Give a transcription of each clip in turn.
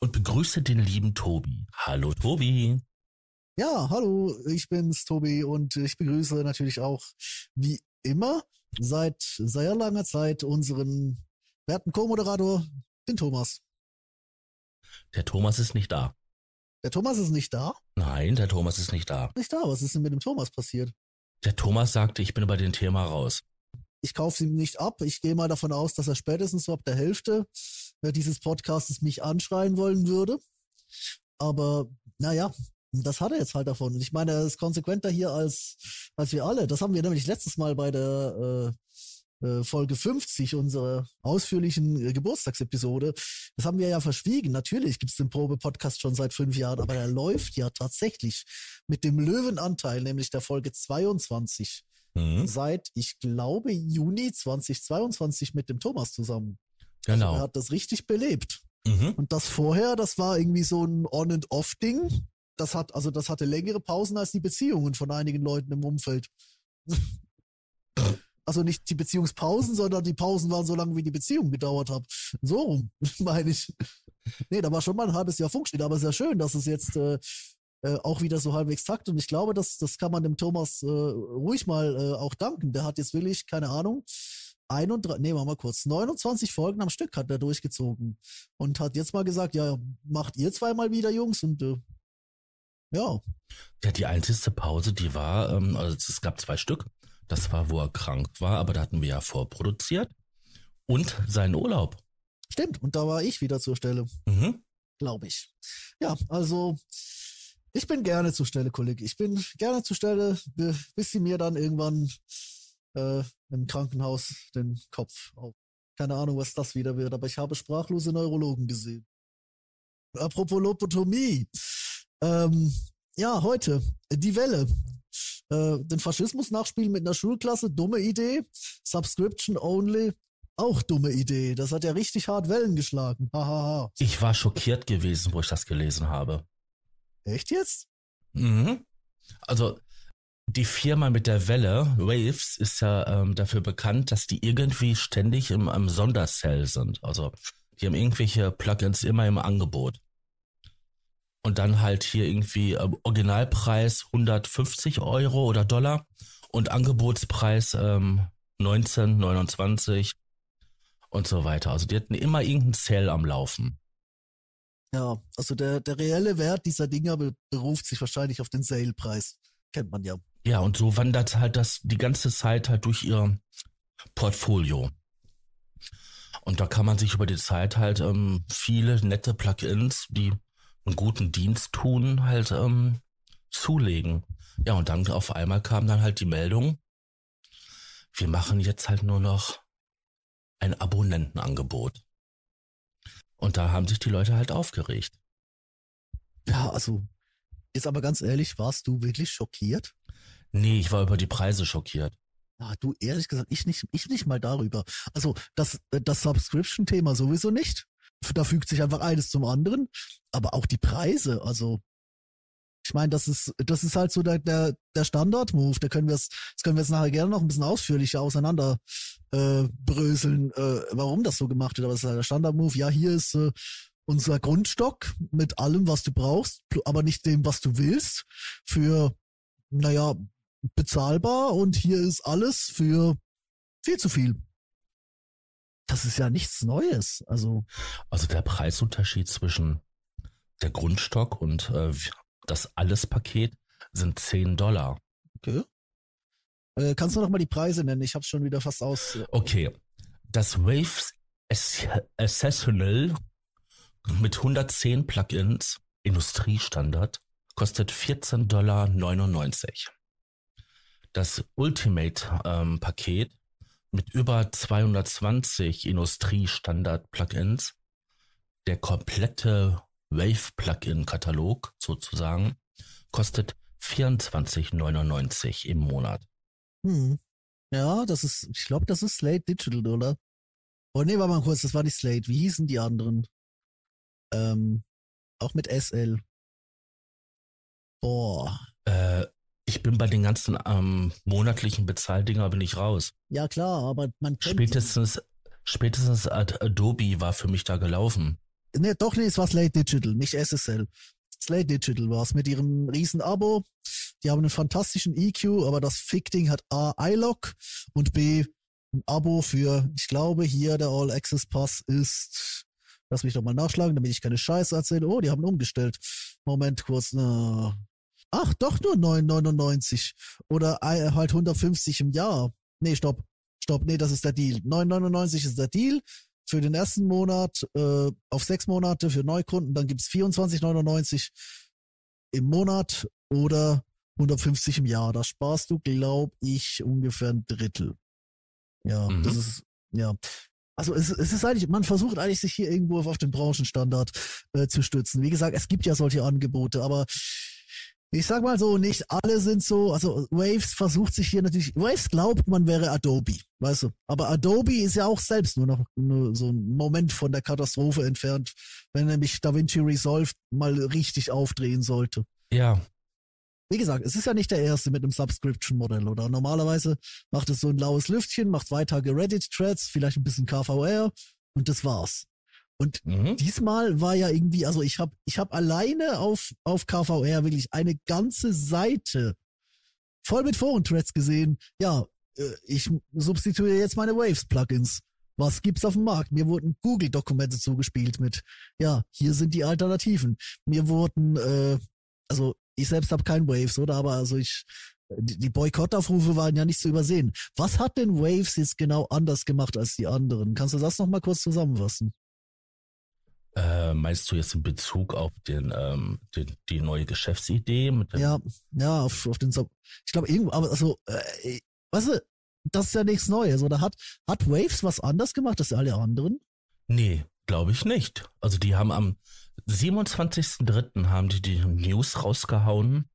und begrüße den lieben Tobi. Hallo Tobi. Ja, hallo, ich bin's, Tobi, und ich begrüße natürlich auch, wie immer, seit sehr langer Zeit unseren werten Co-Moderator, den Thomas. Der Thomas ist nicht da. Der Thomas ist nicht da? Nein, der Thomas ist nicht da. Nicht da, was ist denn mit dem Thomas passiert? Der Thomas sagte, ich bin über den Thema raus. Ich kaufe ihm nicht ab. Ich gehe mal davon aus, dass er spätestens so ab der Hälfte dieses Podcasts mich anschreien wollen würde. Aber naja, das hat er jetzt halt davon. Und ich meine, er ist konsequenter hier als, als wir alle. Das haben wir nämlich letztes Mal bei der äh, äh, Folge 50 unserer ausführlichen äh, Geburtstagsepisode. Das haben wir ja verschwiegen. Natürlich gibt es den Probe-Podcast schon seit fünf Jahren, aber er läuft ja tatsächlich mit dem Löwenanteil, nämlich der Folge 22, Mhm. seit, ich glaube, Juni 2022 mit dem Thomas zusammen. Genau. Also er hat das richtig belebt. Mhm. Und das vorher, das war irgendwie so ein On-and-Off-Ding. Das hat, also das hatte längere Pausen als die Beziehungen von einigen Leuten im Umfeld. Also nicht die Beziehungspausen, sondern die Pausen waren so lange, wie die Beziehung gedauert hat. So rum, meine ich. Nee, da war schon mal ein halbes Jahr Funkstille, aber sehr schön, dass es jetzt äh, äh, auch wieder so halbwegs takt. Und ich glaube, das, das kann man dem Thomas äh, ruhig mal äh, auch danken. Der hat jetzt wirklich, keine Ahnung, 31, nee, mal kurz, 29 Folgen am Stück hat er durchgezogen und hat jetzt mal gesagt, ja, macht ihr zweimal wieder, Jungs, und äh, ja, Ja, die einzigste Pause, die war, ähm, also es gab zwei Stück. Das war, wo er krank war, aber da hatten wir ja vorproduziert. Und seinen Urlaub. stimmt. Und da war ich wieder zur Stelle, Mhm. glaube ich. Ja, also ich bin gerne zur Stelle, Kollege. Ich bin gerne zur Stelle, bi- bis sie mir dann irgendwann äh, im Krankenhaus den Kopf auf. Keine Ahnung, was das wieder wird, aber ich habe sprachlose Neurologen gesehen. Apropos Lobotomie. Ähm, ja, heute, die Welle. Äh, den Faschismus nachspielen mit einer Schulklasse, dumme Idee. Subscription only, auch dumme Idee. Das hat ja richtig hart Wellen geschlagen. Hahaha. Ich war schockiert gewesen, wo ich das gelesen habe. Echt jetzt? Mhm. Also die Firma mit der Welle, Waves, ist ja ähm, dafür bekannt, dass die irgendwie ständig im, im Sondersell sind. Also die haben irgendwelche Plugins immer im Angebot. Und dann halt hier irgendwie ähm, Originalpreis 150 Euro oder Dollar und Angebotspreis ähm, 19, 29 und so weiter. Also die hatten immer irgendeinen Sale am Laufen. Ja, also der, der reelle Wert dieser Dinger be- beruft sich wahrscheinlich auf den Sale-Preis. Kennt man ja. Ja, und so wandert halt das die ganze Zeit halt durch ihr Portfolio. Und da kann man sich über die Zeit halt ähm, viele nette Plugins, die einen guten Dienst tun, halt ähm, zulegen. Ja, und dann auf einmal kam dann halt die Meldung, wir machen jetzt halt nur noch ein Abonnentenangebot. Und da haben sich die Leute halt aufgeregt. Ja, also, ist aber ganz ehrlich, warst du wirklich schockiert? Nee, ich war über die Preise schockiert. Ja, du, ehrlich gesagt, ich nicht, ich nicht mal darüber. Also, das, das Subscription-Thema sowieso nicht. Da fügt sich einfach eines zum anderen. Aber auch die Preise, also, ich meine, das ist, das ist halt so der, der, der Standard-Move. Da können wir es, das können wir jetzt nachher gerne noch ein bisschen ausführlicher auseinander äh, bröseln, äh, warum das so gemacht wird. Aber es ist halt der Standard-Move. Ja, hier ist äh, unser Grundstock mit allem, was du brauchst, aber nicht dem, was du willst, für, naja, bezahlbar und hier ist alles für viel zu viel. Das ist ja nichts Neues. Also, Also der Preisunterschied zwischen der Grundstock und äh, das Alles-Paket sind 10 Dollar. okay. Äh, kannst du noch mal die Preise nennen? Ich habe schon wieder fast aus. äh, Okay, das Waves Ess- Accessional mit 110 Plugins, Industriestandard, kostet 14,99 Dollar. Das Ultimate-Paket mit über 220 Industriestandard-Plugins, der komplette Wave-Plugin-Katalog sozusagen kostet 24,99 im Monat. Hm. Ja, das ist, ich glaube, das ist Slate Digital, oder? Oh nee, warte mal kurz, das war nicht Slate. Wie hießen die anderen? Ähm, auch mit SL. Boah. Äh, ich bin bei den ganzen ähm, monatlichen Bezahldinger bin ich raus. Ja klar, aber man Spätestens, spätestens Adobe war für mich da gelaufen. Nee, doch nee, es war Slate Digital, nicht SSL. Slate Digital war es mit ihrem riesen Abo. Die haben einen fantastischen EQ, aber das Fick-Ding hat A, iLock und B, ein Abo für, ich glaube, hier der All Access Pass ist, lass mich doch mal nachschlagen, damit ich keine Scheiße erzähle. Oh, die haben umgestellt. Moment kurz. Na. Ach, doch nur 9,99 oder halt 150 im Jahr. Nee, stopp. Stopp, nee, das ist der Deal. 9,99 ist der Deal für den ersten Monat äh, auf sechs Monate für Neukunden. Dann gibt's 24,99 im Monat oder 150 im Jahr. Da sparst du, glaube ich, ungefähr ein Drittel. Ja, mhm. das ist, ja. Also es, es ist eigentlich, man versucht eigentlich sich hier irgendwo auf den Branchenstandard äh, zu stützen. Wie gesagt, es gibt ja solche Angebote, aber ich sag mal so, nicht alle sind so, also Waves versucht sich hier natürlich, Waves glaubt, man wäre Adobe, weißt du. Aber Adobe ist ja auch selbst nur noch nur so ein Moment von der Katastrophe entfernt, wenn nämlich DaVinci Resolve mal richtig aufdrehen sollte. Ja. Wie gesagt, es ist ja nicht der erste mit einem Subscription-Modell, oder? Normalerweise macht es so ein laues Lüftchen, macht zwei Tage Reddit-Threads, vielleicht ein bisschen KVR und das war's. Und mhm. diesmal war ja irgendwie, also ich habe ich hab alleine auf, auf KVR wirklich eine ganze Seite voll mit Foren-Threads gesehen. Ja, äh, ich substituiere jetzt meine Waves-Plugins. Was gibt's auf dem Markt? Mir wurden Google-Dokumente zugespielt mit, ja, hier sind die Alternativen. Mir wurden, äh, also ich selbst habe kein Waves, oder? Aber also ich, die, die Boykottaufrufe waren ja nicht zu übersehen. Was hat denn Waves jetzt genau anders gemacht als die anderen? Kannst du das nochmal kurz zusammenfassen? Äh, meinst du jetzt in Bezug auf den, ähm, den die neue Geschäftsidee? Mit ja, ja, auf, auf den, ich glaube irgendwo, aber also, äh, weißt du, das ist ja nichts Neues, oder hat, hat Waves was anders gemacht als alle anderen? Nee, glaube ich nicht. Also die haben am 27.03. haben die die News rausgehauen,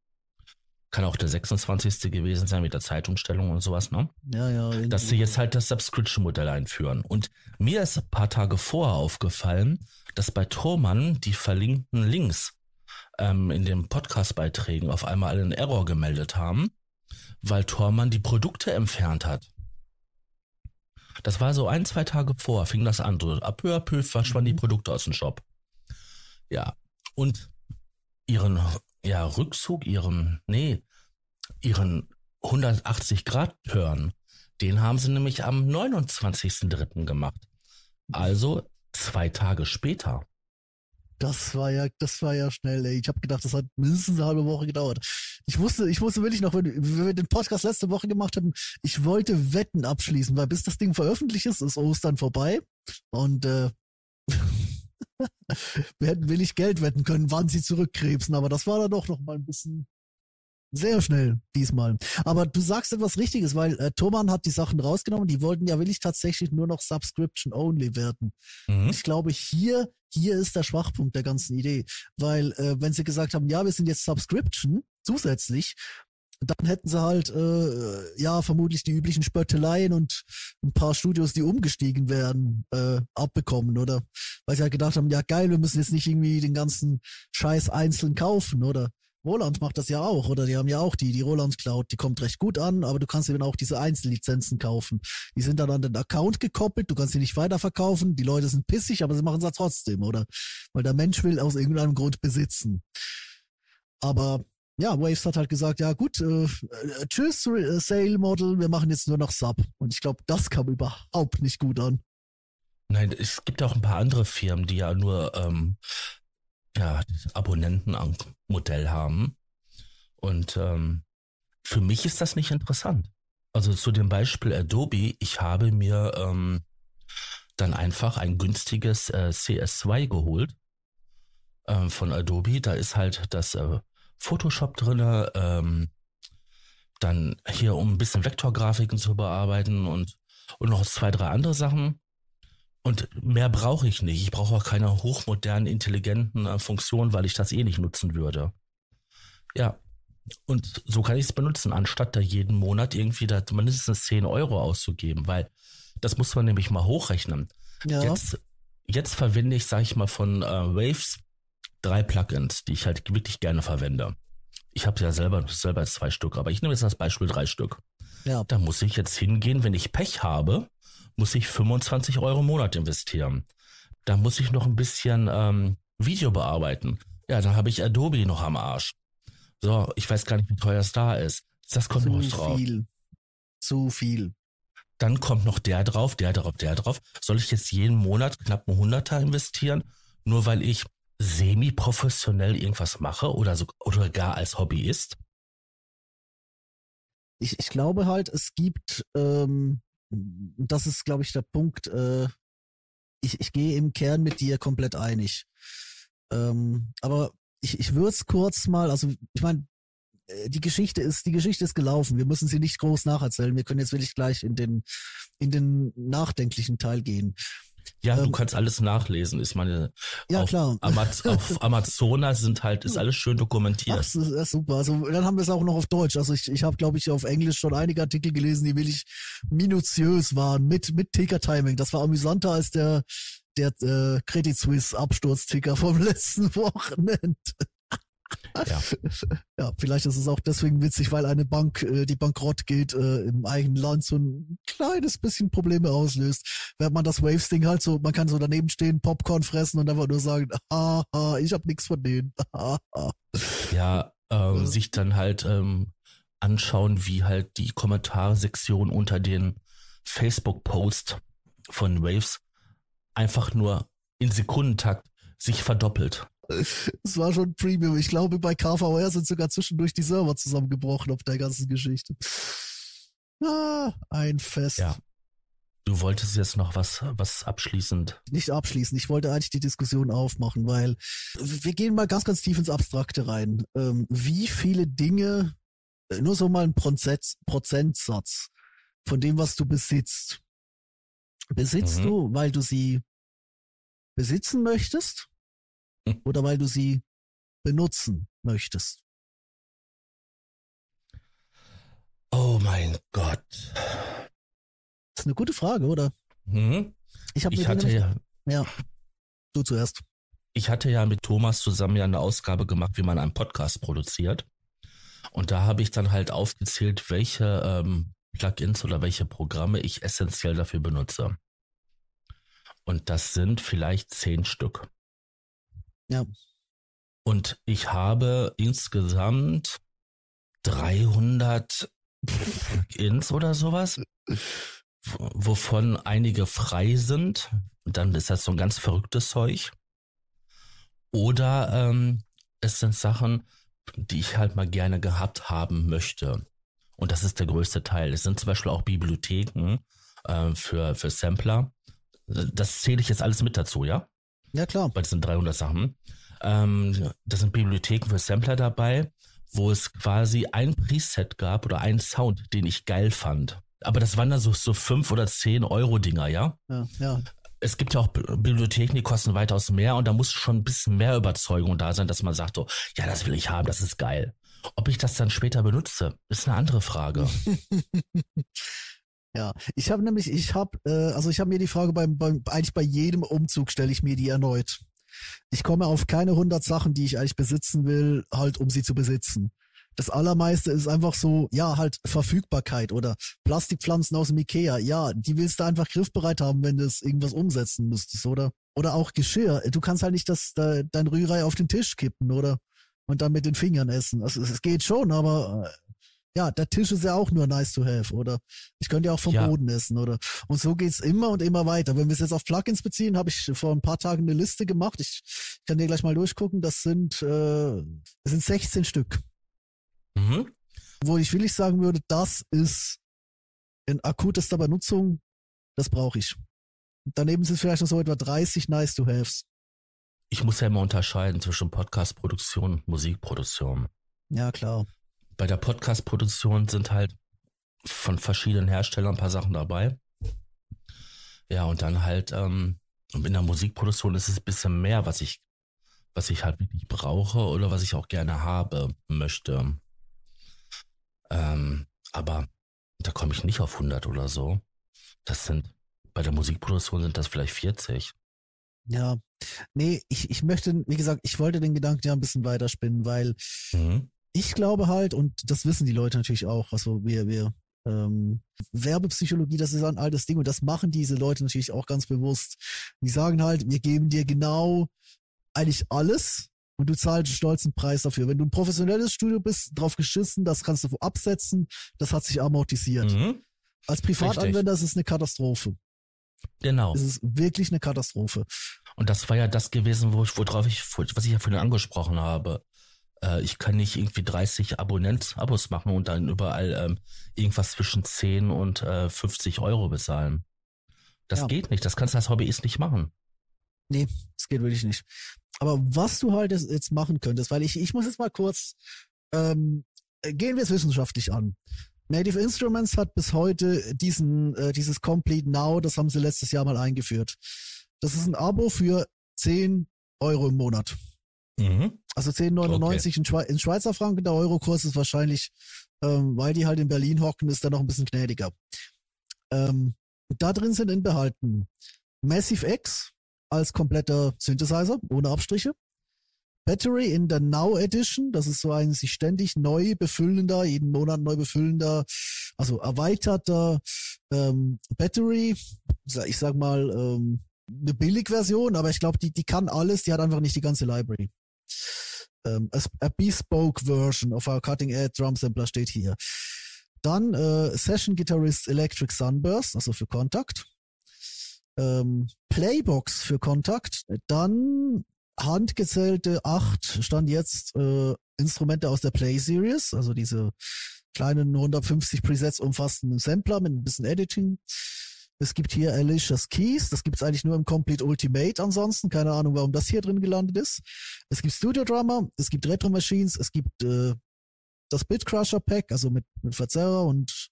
kann auch der 26. gewesen sein mit der Zeitumstellung und sowas, ne? Ja, ja. Dass sie jetzt halt das Subscription-Modell einführen. Und mir ist ein paar Tage vorher aufgefallen, dass bei Thormann die verlinkten Links ähm, in den Podcast-Beiträgen auf einmal einen Error gemeldet haben, weil Thormann die Produkte entfernt hat. Das war so ein, zwei Tage vor, fing das an. So, ab peu à peu verschwanden mhm. die Produkte aus dem Shop. Ja. Und ihren ja, Rückzug, ihren, nee, ihren 180-Grad-Turn, den haben sie nämlich am 29.03. gemacht. Also zwei Tage später. Das war ja, das war ja schnell, ey. Ich habe gedacht, das hat mindestens eine halbe Woche gedauert. Ich wusste, ich wusste wirklich noch, wenn, wenn wir den Podcast letzte Woche gemacht haben, ich wollte Wetten abschließen, weil bis das Ding veröffentlicht ist, ist Ostern vorbei. Und äh, wir hätten willig Geld wetten können, wann sie zurückkrebsen, aber das war dann doch noch mal ein bisschen sehr schnell diesmal. Aber du sagst etwas Richtiges, weil äh, Thomann hat die Sachen rausgenommen. Die wollten ja willig tatsächlich nur noch Subscription only werden. Mhm. Ich glaube, hier hier ist der Schwachpunkt der ganzen Idee, weil äh, wenn sie gesagt haben, ja, wir sind jetzt Subscription zusätzlich, dann hätten sie halt, äh, ja, vermutlich die üblichen Spötteleien und ein paar Studios, die umgestiegen werden, äh, abbekommen, oder? Weil sie halt gedacht haben, ja geil, wir müssen jetzt nicht irgendwie den ganzen Scheiß einzeln kaufen, oder? Roland macht das ja auch, oder? Die haben ja auch die, die Roland Cloud, die kommt recht gut an, aber du kannst eben auch diese Einzellizenzen kaufen. Die sind dann an den Account gekoppelt, du kannst sie nicht weiterverkaufen, die Leute sind pissig, aber sie machen es ja trotzdem, oder? Weil der Mensch will aus irgendeinem Grund besitzen. Aber ja, Waves hat halt gesagt, ja gut, äh, äh tschüss, äh, Sale Model, wir machen jetzt nur noch Sub. Und ich glaube, das kam überhaupt nicht gut an. Nein, es gibt auch ein paar andere Firmen, die ja nur ähm, ja, Abonnentenmodell haben. Und ähm, für mich ist das nicht interessant. Also zu dem Beispiel Adobe, ich habe mir ähm, dann einfach ein günstiges äh, CS2 geholt äh, von Adobe. Da ist halt das äh, Photoshop drinne, ähm, dann hier um ein bisschen Vektorgrafiken zu bearbeiten und, und noch zwei, drei andere Sachen. Und mehr brauche ich nicht. Ich brauche auch keine hochmodernen, intelligenten äh, Funktionen, weil ich das eh nicht nutzen würde. Ja. Und so kann ich es benutzen, anstatt da jeden Monat irgendwie da mindestens 10 Euro auszugeben, weil das muss man nämlich mal hochrechnen. Ja. Jetzt, jetzt verwende ich, sage ich mal, von äh, Waves drei Plugins, die ich halt wirklich gerne verwende. Ich habe ja selber, selber zwei Stück, aber ich nehme jetzt als Beispiel drei Stück. Ja. Da muss ich jetzt hingehen, wenn ich Pech habe, muss ich 25 Euro im Monat investieren. Da muss ich noch ein bisschen ähm, Video bearbeiten. Ja, dann habe ich Adobe noch am Arsch. So, ich weiß gar nicht, wie teuer es da ist. Das kommt Zu noch drauf. Zu viel. Zu viel. Dann kommt noch der drauf, der drauf, der drauf. Soll ich jetzt jeden Monat knapp ein Hunderter investieren, nur weil ich semi-professionell irgendwas mache oder so, oder gar als Hobbyist? Ich, ich glaube halt, es gibt, ähm, das ist, glaube ich, der Punkt, äh, ich, ich gehe im Kern mit dir komplett einig. Ähm, aber ich, ich würde es kurz mal, also ich meine, äh, die Geschichte ist, die Geschichte ist gelaufen. Wir müssen sie nicht groß nacherzählen. Wir können jetzt wirklich gleich in den, in den nachdenklichen Teil gehen. Ja, ähm, du kannst alles nachlesen. Ist meine ja auf klar. Amaz auf Amazona sind halt ist alles schön dokumentiert. Ach, das ist super. Also dann haben wir es auch noch auf Deutsch. Also ich, ich habe glaube ich auf Englisch schon einige Artikel gelesen, die wirklich minutiös waren mit mit Ticker Timing. Das war amüsanter als der der äh, Credit Suisse Absturzticker vom letzten Wochenende. Ja. ja, vielleicht ist es auch deswegen witzig, weil eine Bank, äh, die bankrott geht, äh, im eigenen Land so ein kleines bisschen Probleme auslöst. Während man das Waves-Ding halt so, man kann so daneben stehen, Popcorn fressen und einfach nur sagen, haha, ich hab nichts von denen. ja, ähm, sich dann halt ähm, anschauen, wie halt die Kommentarsektion unter den Facebook-Post von Waves einfach nur in Sekundentakt sich verdoppelt. Es war schon Premium. Ich glaube, bei KVR sind sogar zwischendurch die Server zusammengebrochen auf der ganzen Geschichte. Ah, ein Fest. Ja. Du wolltest jetzt noch was, was abschließend. Nicht abschließend. Ich wollte eigentlich die Diskussion aufmachen, weil wir gehen mal ganz, ganz tief ins Abstrakte rein. Ähm, wie viele Dinge, äh, nur so mal ein Prozent, Prozentsatz von dem, was du besitzt, besitzt mhm. du, weil du sie besitzen möchtest? oder weil du sie benutzen möchtest? Oh mein Gott. Das ist eine gute Frage, oder? Mhm. Ich, ich hatte nämlich, ja. Ja. Du zuerst. Ich hatte ja mit Thomas zusammen ja eine Ausgabe gemacht, wie man einen Podcast produziert. Und da habe ich dann halt aufgezählt, welche ähm, Plugins oder welche Programme ich essentiell dafür benutze. Und das sind vielleicht zehn Stück. Ja. Und ich habe insgesamt 300 Ins oder sowas, wovon einige frei sind. Und dann ist das so ein ganz verrücktes Zeug. Oder ähm, es sind Sachen, die ich halt mal gerne gehabt haben möchte. Und das ist der größte Teil. Es sind zum Beispiel auch Bibliotheken äh, für, für Sampler. Das zähle ich jetzt alles mit dazu, ja? Ja, klar. Weil das sind 300 Sachen. Ähm, da sind Bibliotheken für Sampler dabei, wo es quasi ein Preset gab oder einen Sound, den ich geil fand. Aber das waren dann so, so fünf oder zehn Euro Dinger, ja? Ja, ja. Es gibt ja auch Bibliotheken, die kosten weitaus mehr und da muss schon ein bisschen mehr Überzeugung da sein, dass man sagt, so, ja, das will ich haben, das ist geil. Ob ich das dann später benutze, ist eine andere Frage. Ja, ich habe nämlich, ich habe, äh, also ich habe mir die Frage beim, beim, eigentlich bei jedem Umzug stelle ich mir die erneut. Ich komme auf keine 100 Sachen, die ich eigentlich besitzen will, halt um sie zu besitzen. Das allermeiste ist einfach so, ja, halt Verfügbarkeit oder Plastikpflanzen aus dem Ikea. Ja, die willst du einfach griffbereit haben, wenn du es irgendwas umsetzen müsstest, oder? Oder auch Geschirr. Du kannst halt nicht das, dein Rührei auf den Tisch kippen, oder? Und dann mit den Fingern essen. Also es geht schon, aber äh, ja, der Tisch ist ja auch nur nice to have, oder? Ich könnte ja auch vom ja. Boden essen, oder? Und so geht's immer und immer weiter. Wenn wir es jetzt auf Plugins beziehen, habe ich vor ein paar Tagen eine Liste gemacht. Ich kann dir gleich mal durchgucken. Das sind, äh, das sind 16 Stück. Mhm. Wo ich willig sagen würde, das ist in akutester Benutzung, das brauche ich. Daneben sind vielleicht noch so etwa 30 nice to haves. Ich muss ja immer unterscheiden zwischen Podcast-Produktion und Musikproduktion. Ja, klar bei der Podcast-Produktion sind halt von verschiedenen Herstellern ein paar Sachen dabei. Ja, und dann halt, ähm, in der Musikproduktion ist es ein bisschen mehr, was ich, was ich halt wirklich brauche oder was ich auch gerne habe möchte. Ähm, aber da komme ich nicht auf 100 oder so. Das sind, bei der Musikproduktion sind das vielleicht 40. Ja, nee, ich, ich möchte, wie gesagt, ich wollte den Gedanken ja ein bisschen weiterspinnen, weil mhm. Ich glaube halt, und das wissen die Leute natürlich auch, also wir, wir, ähm, Werbepsychologie, das ist ein altes Ding und das machen diese Leute natürlich auch ganz bewusst. Die sagen halt, wir geben dir genau eigentlich alles und du zahlst einen stolzen Preis dafür. Wenn du ein professionelles Studio bist, drauf geschissen, das kannst du absetzen, das hat sich amortisiert. Mhm. Als Privatanwender Richtig. ist es eine Katastrophe. Genau. Es ist wirklich eine Katastrophe. Und das war ja das gewesen, wo ich, worauf ich, was ich ja vorhin angesprochen habe. Äh, ich kann nicht irgendwie 30 Abonnent-Abos machen und dann überall ähm, irgendwas zwischen 10 und äh, 50 Euro bezahlen. Das ja. geht nicht. Das kannst du als Hobbyist nicht machen. Nee, das geht wirklich nicht. Aber was du halt jetzt machen könntest, weil ich, ich muss jetzt mal kurz, ähm, gehen wir es wissenschaftlich an. Native Instruments hat bis heute diesen, äh, dieses Complete Now, das haben sie letztes Jahr mal eingeführt. Das ist ein Abo für 10 Euro im Monat. Mhm. Also 10,99 okay. in, Schwe in Schweizer Franken. Der Eurokurs ist wahrscheinlich, ähm, weil die halt in Berlin hocken, ist da noch ein bisschen gnädiger. Ähm, da drin sind enthalten Massive X als kompletter Synthesizer, ohne Abstriche. Battery in der Now Edition, das ist so ein sich ständig neu befüllender, jeden Monat neu befüllender, also erweiterter ähm, Battery. Ich sag mal, ähm, eine Billigversion, aber ich glaube, die, die kann alles, die hat einfach nicht die ganze Library. Ähm, a, bespoke version of our cutting edge drum sampler steht hier. Dann äh, Session Guitarist Electric Sunburst, also für Kontakt. Ähm, Playbox für Kontakt. Dann handgezählte acht, stand jetzt äh, Instrumente aus der Play Series, also diese kleinen 150 Presets umfassenden Sampler mit ein bisschen Editing. Es gibt hier Alicia's Keys, das gibt es eigentlich nur im Complete Ultimate ansonsten, keine Ahnung, warum das hier drin gelandet ist. Es gibt Studio Drummer, es gibt Retro Machines, es gibt äh, das Bit Crusher Pack, also mit, mit Verzerrer und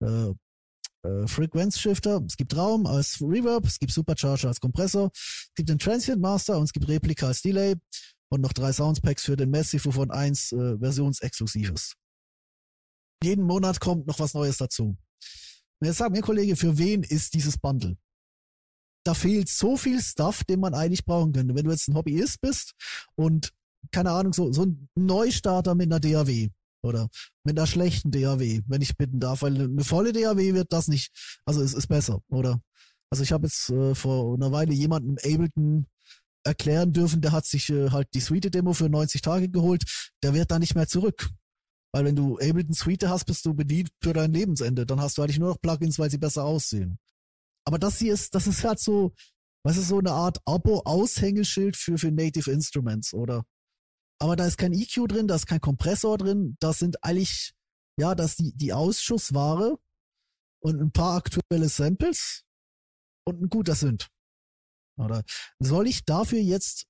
äh, äh, Frequenzshifter, es gibt Raum als Reverb, es gibt Supercharger als Kompressor, es gibt den Transient Master und es gibt Replika als Delay und noch drei Soundpacks für den Massive, wovon eins äh, versionsexklusives. Jeden Monat kommt noch was Neues dazu. Und jetzt sag mir, Kollege, für wen ist dieses Bundle? Da fehlt so viel Stuff, den man eigentlich brauchen könnte. Wenn du jetzt ein Hobbyist bist und, keine Ahnung, so, so ein Neustarter mit einer DAW oder mit einer schlechten DAW, wenn ich bitten darf, weil eine volle DAW wird das nicht, also es ist besser, oder? Also ich habe jetzt äh, vor einer Weile jemanden Ableton erklären dürfen, der hat sich äh, halt die Suite-Demo für 90 Tage geholt, der wird da nicht mehr zurück. Weil wenn du Ableton Suite hast, bist du bedient für dein Lebensende. Dann hast du eigentlich nur noch Plugins, weil sie besser aussehen. Aber das hier ist, das ist halt so, was ist so eine Art Abo-Aushängeschild für, für Native Instruments, oder? Aber da ist kein EQ drin, da ist kein Kompressor drin, das sind eigentlich, ja, das die, die Ausschussware und ein paar aktuelle Samples und ein guter Synth. Oder soll ich dafür jetzt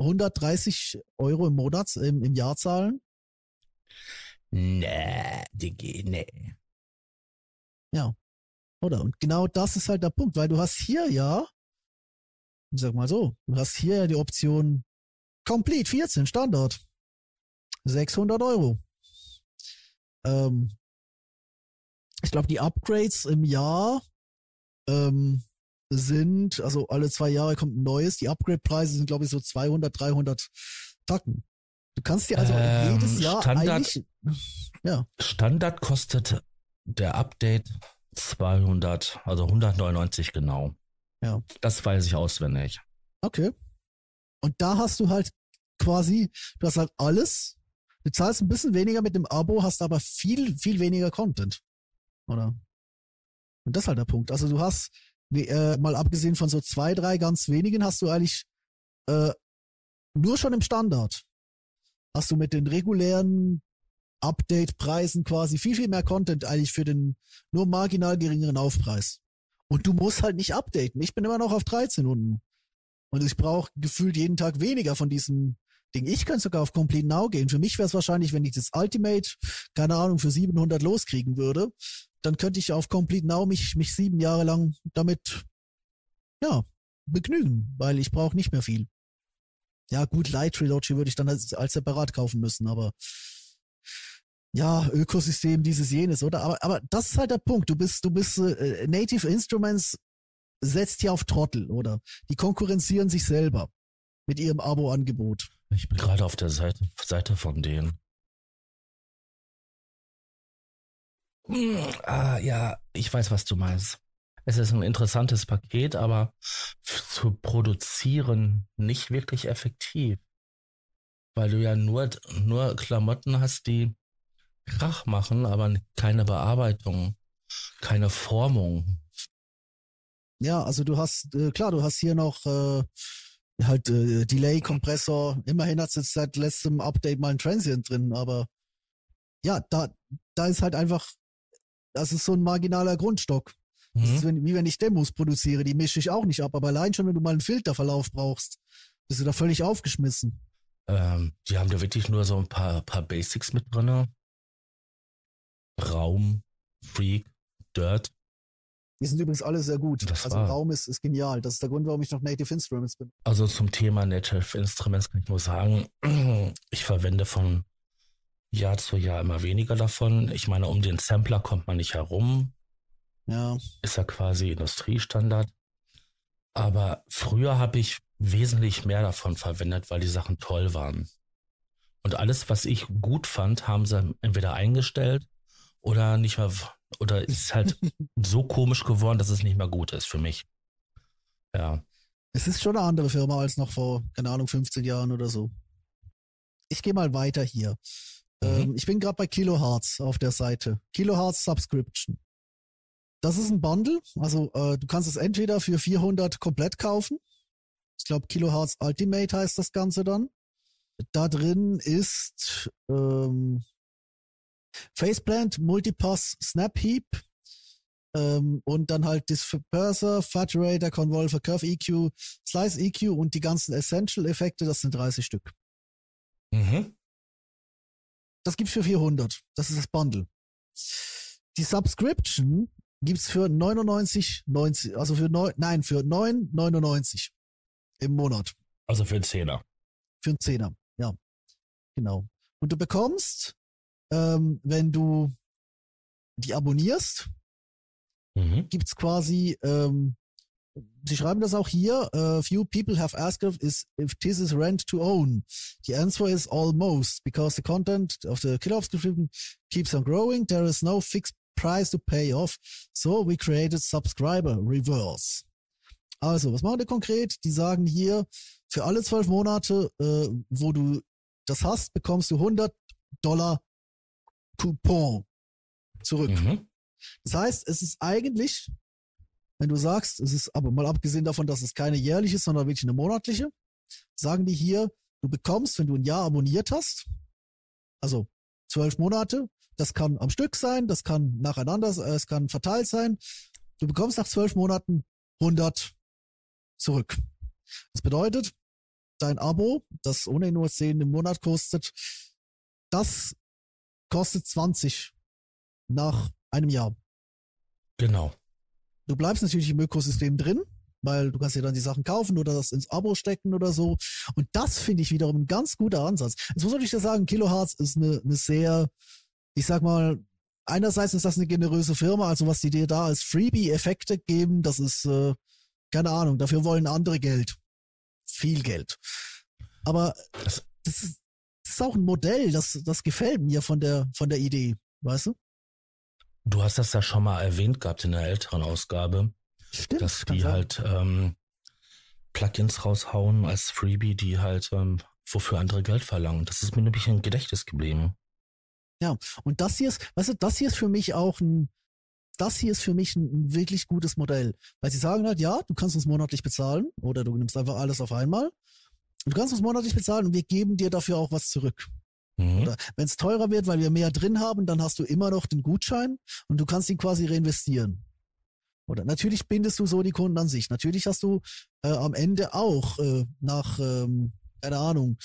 130 Euro im Monat, im, im Jahr zahlen? Nee, Diggi, nee. Ja. Oder? Und genau das ist halt der Punkt, weil du hast hier ja, ich sag mal so, du hast hier ja die Option Complete 14 Standard. 600 Euro. Ähm, ich glaube, die Upgrades im Jahr ähm, sind, also alle zwei Jahre kommt ein neues. Die Upgrade-Preise sind, glaube ich, so 200, 300 Tacken. Du kannst dir also ähm, jedes Jahr Standard, ja. Standard kostet der Update 200, also 199 genau. Ja. Das weiß ich auswendig. Okay. Und da hast du halt quasi, du hast halt alles. Du zahlst ein bisschen weniger mit dem Abo, hast aber viel, viel weniger Content. Oder? Und das ist halt der Punkt. Also du hast, wie, äh, mal abgesehen von so zwei, drei ganz wenigen, hast du eigentlich äh, nur schon im Standard hast du mit den regulären Update-Preisen quasi viel, viel mehr Content eigentlich für den nur marginal geringeren Aufpreis. Und du musst halt nicht updaten. Ich bin immer noch auf 13 unten. Und ich brauche gefühlt jeden Tag weniger von diesem Ding. Ich könnte sogar auf Complete Now gehen. Für mich wäre es wahrscheinlich, wenn ich das Ultimate, keine Ahnung, für 700 loskriegen würde, dann könnte ich auf Complete Now mich, mich sieben Jahre lang damit ja, begnügen, weil ich brauche nicht mehr viel. Ja, gut, Light Trilogy würde ich dann als, als separat kaufen müssen, aber ja, Ökosystem, dieses, jenes, oder? Aber, aber das ist halt der Punkt. Du bist, du bist äh, Native Instruments setzt hier auf Trottel, oder? Die konkurrenzieren sich selber mit ihrem Abo-Angebot. Ich bin gerade auf der Seite, Seite von denen. Hm, ah, ja, ich weiß, was du meinst. Es ist ein interessantes Paket, aber zu produzieren nicht wirklich effektiv. Weil du ja nur, nur Klamotten hast, die Krach machen, aber keine Bearbeitung, keine Formung. Ja, also du hast, äh, klar, du hast hier noch äh, halt äh, Delay-Kompressor. Immerhin hat es jetzt seit letztem Update mal ein Transient drin, aber ja, da, da ist halt einfach, das ist so ein marginaler Grundstock. Mhm. Das ist wenn, wie wenn ich Demos produziere, die mische ich auch nicht ab, aber allein schon, wenn du mal einen Filterverlauf brauchst, bist du da völlig aufgeschmissen. Ähm, die haben da wirklich nur so ein paar, paar Basics mit drin. Raum, Freak, Dirt. Die sind übrigens alle sehr gut. Das also war. Raum ist, ist genial. Das ist der Grund, warum ich noch Native Instruments bin. Also zum Thema Native Instruments kann ich nur sagen, ich verwende von Jahr zu Jahr immer weniger davon. Ich meine, um den Sampler kommt man nicht herum. Ja. Ist ja quasi Industriestandard. Aber früher habe ich wesentlich mehr davon verwendet, weil die Sachen toll waren. Und alles, was ich gut fand, haben sie entweder eingestellt oder nicht mehr, oder ist halt so komisch geworden, dass es nicht mehr gut ist für mich. Ja. Es ist schon eine andere Firma als noch vor, keine Ahnung, 15 Jahren oder so. Ich gehe mal weiter hier. Mhm. Ähm, ich bin gerade bei Kilohertz auf der Seite. Kilohertz Subscription. Das ist ein Bundle. Also äh, du kannst es entweder für 400 komplett kaufen. Ich glaube Kilohertz Ultimate heißt das Ganze dann. Da drin ist ähm, Faceplant, Multipass, Snap Heap ähm, und dann halt Disperser, Faturator, Convolver, Curve EQ, Slice EQ und die ganzen Essential-Effekte, das sind 30 Stück. Mhm. Das gibt's für 400. Das ist das Bundle. Die Subscription gibt's für 99,90, also für neun, nein, für 9,99 im Monat. Also für einen Zehner. Für einen Zehner, ja. Genau. Und du bekommst, ähm, wenn du die abonnierst, Mhm. gibt's quasi, ähm, sie schreiben das auch hier, uh, few people have asked if, is, if this is rent to own. The answer is almost, because the content of the Killer subscription keeps on growing. There is no fixed price to pay off. So we created subscriber reverse. Also, was machen die konkret? Die sagen hier, für alle zwölf Monate, äh, wo du das hast, bekommst du 100 Dollar Coupon zurück. Mhm. Das heißt, es ist eigentlich, wenn du sagst, es ist aber mal abgesehen davon, dass es keine jährliche ist, sondern wirklich eine monatliche, sagen die hier, du bekommst, wenn du ein Jahr abonniert hast, also zwölf Monate, das kann am Stück sein, das kann nacheinander, äh, es kann verteilt sein, du bekommst nach zwölf Monaten 100 zurück. Das bedeutet, dein Abo, das ohnehin nur 10 im Monat kostet, das kostet 20 nach einem Jahr. Genau. Du bleibst natürlich im Ökosystem drin, weil du kannst dir dann die Sachen kaufen oder das ins Abo stecken oder so. Und das finde ich wiederum ein ganz guter Ansatz. Jetzt muss ich dir sagen, Kilohertz ist eine, eine sehr, ich sag mal, einerseits ist das eine generöse Firma, also was die dir da als Freebie-Effekte geben, das ist, äh, keine Ahnung, dafür wollen andere Geld. Viel Geld. Aber Das- das ist, das ist auch ein Modell, das, das gefällt mir von der, von der Idee, weißt du? Du hast das ja schon mal erwähnt gehabt in der älteren Ausgabe, Stimmt. dass die sein. halt ähm, Plugins raushauen als Freebie, die halt ähm, wofür andere Geld verlangen. Das ist mir nämlich im Gedächtnis geblieben. Und das hier ist, weißt du, das hier ist für mich auch ein, das hier ist für mich ein, ein wirklich gutes Modell. Weil sie sagen halt, ja, du kannst uns monatlich bezahlen oder du nimmst einfach alles auf einmal. Und du kannst uns monatlich bezahlen und wir geben dir dafür auch was zurück. Mhm. Oder wenn es teurer wird, weil wir mehr drin haben, dann hast du immer noch den Gutschein und du kannst ihn quasi reinvestieren. Oder natürlich bindest du so die Kunden an sich. Natürlich hast du äh, am Ende auch äh, nach, ähm, keine Ahnung,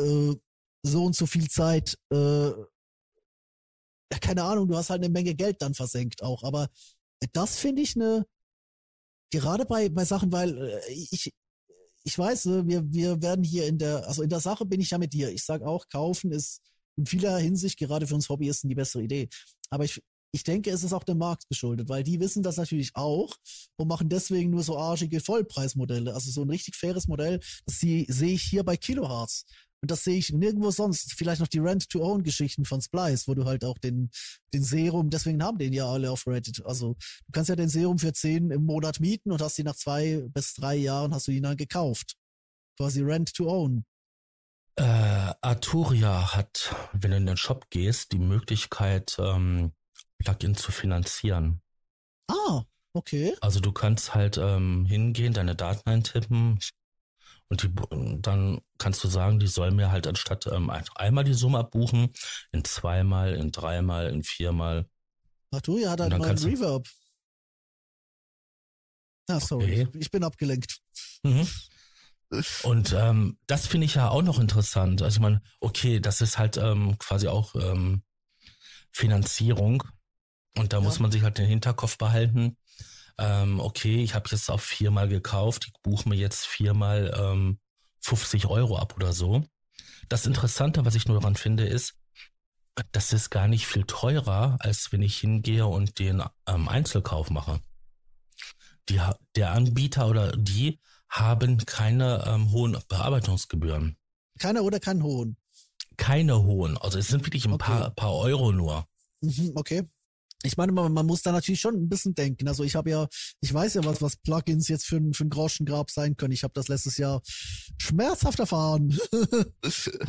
äh, so und so viel Zeit, äh, ja, keine Ahnung, du hast halt eine Menge Geld dann versenkt auch. Aber das finde ich eine, gerade bei, bei Sachen, weil äh, ich, ich weiß, äh, wir, wir werden hier in der, also in der Sache bin ich ja mit dir. Ich sag auch, kaufen ist in vieler Hinsicht, gerade für uns Hobbyisten, die bessere Idee. Aber ich, ich denke, es ist auch dem Markt geschuldet, weil die wissen das natürlich auch und machen deswegen nur so arschige Vollpreismodelle. Also so ein richtig faires Modell, das sehe ich hier bei Kilohertz. Und das sehe ich nirgendwo sonst. Vielleicht noch die Rent-to-Own-Geschichten von Splice, wo du halt auch den, den Serum, deswegen haben den ja alle auf Reddit. Also du kannst ja den Serum für 10 im Monat mieten und hast die nach zwei bis drei Jahren hast du ihn dann gekauft. Quasi Rent-to-Own. Äh, Arturia hat, wenn du in den Shop gehst, die Möglichkeit, ähm, Plugin zu finanzieren. Ah, okay. Also du kannst halt ähm, hingehen, deine Daten eintippen und die, dann kannst du sagen, die soll mir halt anstatt ähm, einmal die Summe abbuchen, in zweimal, in dreimal, in viermal. Arturia hat halt mal Reverb. Ah, sorry, okay. ich bin abgelenkt. Mhm. Und ähm, das finde ich ja auch noch interessant. Also ich meine, okay, das ist halt ähm, quasi auch ähm, Finanzierung. Und da ja. muss man sich halt den Hinterkopf behalten. Ähm, okay, ich habe jetzt auch viermal gekauft, ich buche mir jetzt viermal ähm, 50 Euro ab oder so. Das Interessante, was ich nur daran finde, ist, das ist gar nicht viel teurer, als wenn ich hingehe und den ähm, Einzelkauf mache. Die, der Anbieter oder die haben keine ähm, hohen Bearbeitungsgebühren. Keine oder keinen hohen? Keine hohen. Also es sind wirklich ein okay. paar, paar Euro nur. Mhm, okay. Ich meine, man, man muss da natürlich schon ein bisschen denken. Also ich habe ja, ich weiß ja, was, was Plugins jetzt für, für ein Groschengrab sein können. Ich habe das letztes Jahr schmerzhaft erfahren.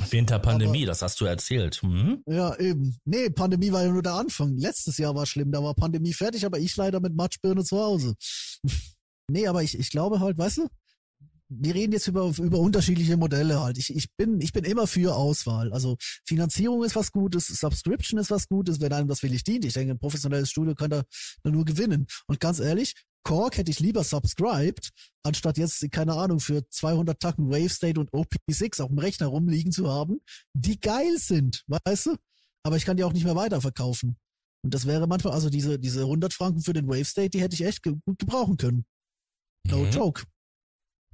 Winterpandemie, das hast du erzählt. Mhm. Ja, eben. Nee, Pandemie war ja nur der Anfang. Letztes Jahr war schlimm, da war Pandemie fertig, aber ich leider mit Matschbirne zu Hause. nee, aber ich, ich glaube halt, weißt du, wir reden jetzt über, über unterschiedliche Modelle halt. Ich, ich, bin, ich bin immer für Auswahl. Also Finanzierung ist was Gutes, Subscription ist was Gutes, wenn einem das willig dient. Ich denke, ein professionelles Studio kann da nur gewinnen. Und ganz ehrlich, Korg hätte ich lieber subscribed, anstatt jetzt, keine Ahnung, für 200 Tacken Wave State und OP6 auf dem Rechner rumliegen zu haben, die geil sind, weißt du? Aber ich kann die auch nicht mehr weiterverkaufen. Und das wäre manchmal, also diese, diese 100 Franken für den Wave State, die hätte ich echt gut gebrauchen können. No mhm. joke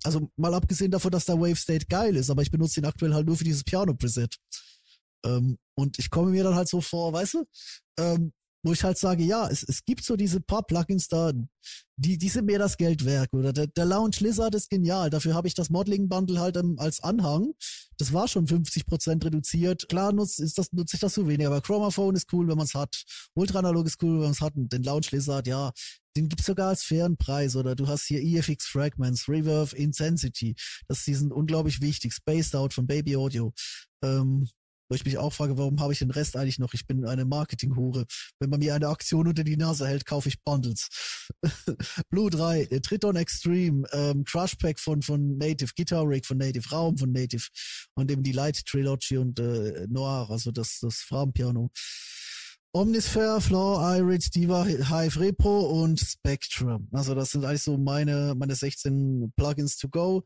also mal abgesehen davon, dass der Wave State geil ist, aber ich benutze ihn aktuell halt nur für dieses Piano-Preset. Ähm, und ich komme mir dann halt so vor, weißt du, ähm, wo ich halt sage, ja, es, es gibt so diese paar Plugins da, die, die sind mir das Geld wert. Oder der, der Lounge Lizard ist genial. Dafür habe ich das Modeling Bundle halt ähm, als Anhang. Das war schon 50% reduziert. Klar nutze, ist das, nutze ich das so wenig, aber Chromaphone ist cool, wenn man es hat. Ultra Analog ist cool, wenn man es hat. Und den Lounge Lizard, ja, den gibt's sogar als fairen Preis. Oder du hast hier EFX Fragments, Reverb Intensity. Das, die sind unglaublich wichtig. Spaced Out von Baby Audio. Ähm, wo ich mich auch frage, warum habe ich den Rest eigentlich noch? Ich bin eine Marketinghure. Wenn man mir eine Aktion unter die Nase hält, kaufe ich Bundles. Blue 3, äh, Triton Extreme, ähm, Crush Pack von, von Native, Guitar Rig von Native, Raum von Native und eben die Light Trilogy und äh, Noir, also das, das Frauenpiano. Omnisphere, Floor, Irid, Diva, Hive Repro und Spectrum. Also das sind eigentlich so meine, meine 16 Plugins to go,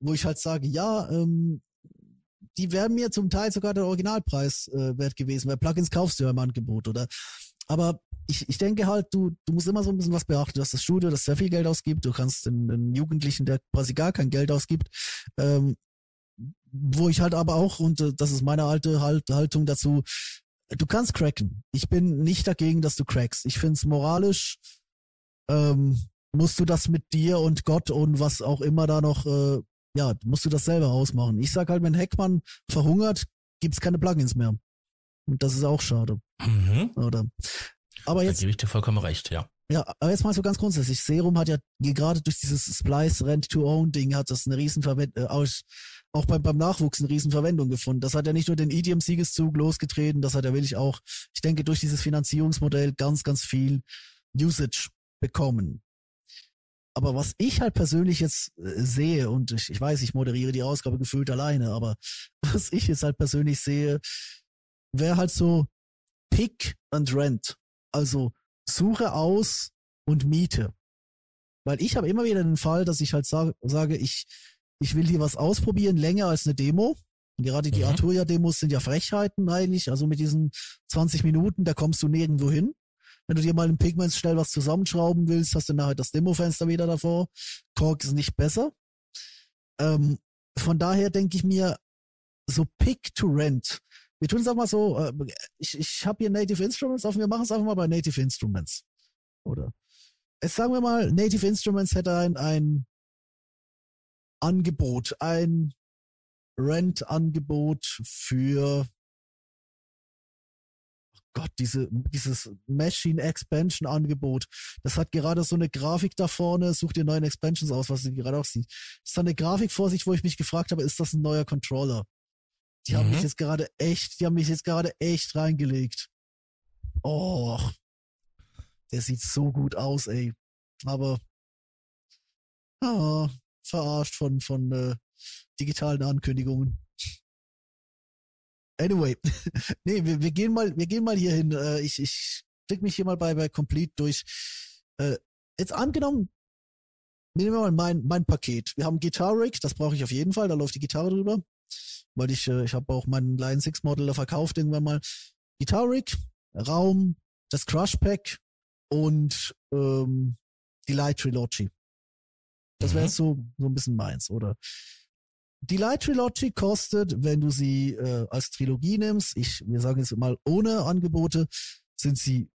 wo ich halt sage, ja, ähm, die wären mir zum Teil sogar der Originalpreis äh, wert gewesen, weil Plugins kaufst du ja im Angebot, oder? Aber ich, ich denke halt, du, du musst immer so ein bisschen was beachten. Du hast das Studio, das sehr viel Geld ausgibt. Du kannst den Jugendlichen, der quasi gar kein Geld ausgibt, ähm, wo ich halt aber auch, und äh, das ist meine alte halt, Haltung dazu, du kannst cracken. Ich bin nicht dagegen, dass du crackst. Ich finde es moralisch, ähm, musst du das mit dir und Gott und was auch immer da noch äh, ja, musst du das selber ausmachen. Ich sag halt, wenn Heckmann verhungert, gibt's keine Plugins mehr. Und das ist auch schade. Mhm. Oder? Aber jetzt. Da gebe ich dir vollkommen recht, ja. Ja, aber jetzt mal so ganz grundsätzlich. Serum hat ja gerade durch dieses Splice Rent-to-Own-Ding hat das eine Riesenverwendung, äh, auch beim, beim Nachwuchs eine Riesenverwendung gefunden. Das hat ja nicht nur den EDM-Siegeszug losgetreten, das hat ja wirklich auch, ich denke, durch dieses Finanzierungsmodell ganz, ganz viel Usage bekommen. Aber was ich halt persönlich jetzt äh, sehe, und ich, ich weiß, ich moderiere die Ausgabe gefühlt alleine, aber was ich jetzt halt persönlich sehe, wäre halt so Pick and Rent. Also suche aus und miete. Weil ich habe immer wieder den Fall, dass ich halt sag, sage, ich, ich will hier was ausprobieren, länger als eine Demo. Und gerade die mhm. Arturia-Demos sind ja Frechheiten eigentlich. Also mit diesen 20 Minuten, da kommst du nirgendwo hin. Wenn du dir mal im Pigments schnell was zusammenschrauben willst, hast du nachher das Demo-Fenster wieder davor. Korg ist nicht besser. Ähm, von daher denke ich mir, so Pick to Rent. Wir tun es auch mal so, äh, ich, ich habe hier Native Instruments auf, wir machen es einfach mal bei Native Instruments. Oder? Jetzt sagen wir mal, Native Instruments hätte ein, ein Angebot, ein Rent-Angebot für oh Gott, diese, dieses Machine Expansion Angebot. Das hat gerade so eine Grafik da vorne. Such dir neuen Expansions aus, was du gerade auch siehst. Das ist eine Grafik vor sich, wo ich mich gefragt habe, ist das ein neuer Controller? Die mhm. haben mich mhm. jetzt gerade echt, die haben mich jetzt gerade echt reingelegt. Oh, der sieht so gut aus, ey. Aber ah, verarscht von, von äh, digitalen Ankündigungen. Anyway, nee, wir, wir gehen mal, wir gehen mal hier hin. Äh, ich, ich klick mich hier mal bei, bei Complete durch. Äh, jetzt angenommen, nehmen wir mal mein, mein Paket. Wir haben Guitar Rig, das brauche ich auf jeden Fall, da läuft die Gitarre drüber. Weil ich, äh, ich habe auch meinen Line 6 Model da verkauft irgendwann mal. Guitar Rig, Raum, das Crush Pack und ähm, die Light Trilogy. Das wäre mhm. so, so ein bisschen meins, oder? Die Light Trilogy kostet, wenn du sie äh, als Trilogie nimmst, ich, wir sagen jetzt mal ohne Angebote, sind sie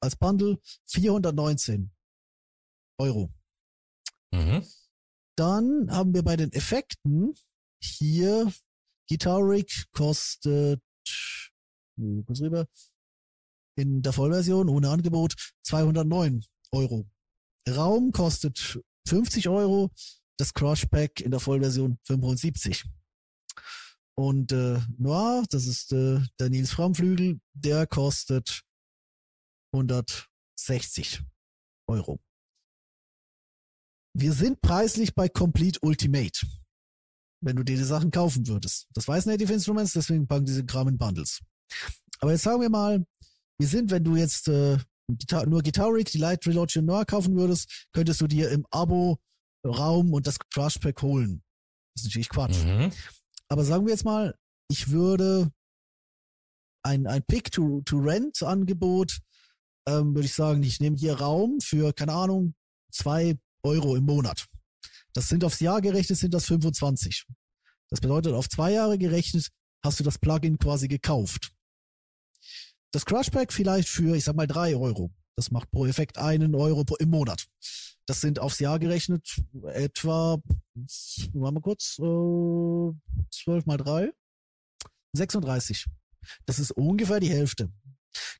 als Bundle 419 Euro. Mhm. Dann haben wir bei den Effekten hier Guitar Rig kostet kurz rüber in der Vollversion ohne Angebot 209 Euro. Raum kostet 50 Euro, das Crushback in der Vollversion 75. Und äh, Noir, das ist äh, der Nils Framflügel, der kostet 160 Euro. Wir sind preislich bei Complete Ultimate, wenn du dir die Sachen kaufen würdest. Das weiß Native Instruments, deswegen packen diese Kram in Bundles. Aber jetzt sagen wir mal, wir sind, wenn du jetzt äh, Gitar nur Guitar Rig, die Light Reload Noir kaufen würdest, könntest du dir im Abo Raum und das Crush Pack holen. Das ist natürlich Quatsch. Mhm. Aber sagen wir jetzt mal, ich würde ein, ein Pick-to-Rent-Angebot, ähm, würde ich sagen, ich nehme hier Raum für, keine Ahnung, zwei Euro im Monat. Das sind aufs Jahr gerechnet, sind das 25. Das bedeutet, auf zwei Jahre gerechnet hast du das Plugin quasi gekauft. Das Crush Pack vielleicht für, ich sag mal, drei Euro. Das macht pro Effekt einen Euro im Monat. Das sind aufs Jahr gerechnet etwa, machen wir kurz, äh, 12 mal 3, 36. Das ist ungefähr die Hälfte.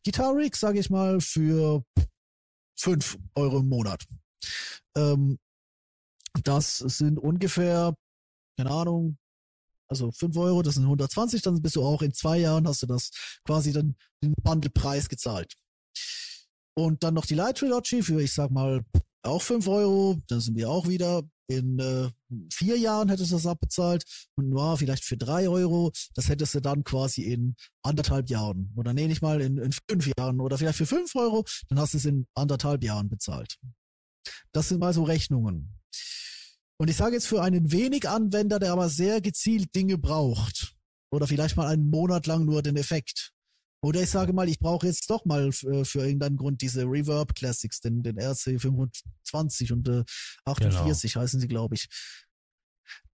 Guitar Rig, sage ich mal, für 5 Euro im Monat. Ähm, das sind ungefähr, keine Ahnung, also 5 Euro, das sind 120, dann bist du auch in zwei Jahren, hast du das quasi dann den Bundlepreis gezahlt. Und dann noch die Light Trilogy für, ich sag mal, auch 5 Euro, dann sind wir auch wieder in äh, vier Jahren hättest du das abbezahlt und nur vielleicht für drei Euro, das hättest du dann quasi in anderthalb Jahren oder nee, nicht mal in, in fünf Jahren oder vielleicht für fünf Euro, dann hast du es in anderthalb Jahren bezahlt. Das sind mal so Rechnungen. Und ich sage jetzt für einen wenig Anwender, der aber sehr gezielt Dinge braucht oder vielleicht mal einen Monat lang nur den Effekt. Oder ich sage mal, ich brauche jetzt doch mal für, für irgendeinen Grund diese Reverb Classics, den, den RC 25 und äh, 48 genau. heißen sie, glaube ich.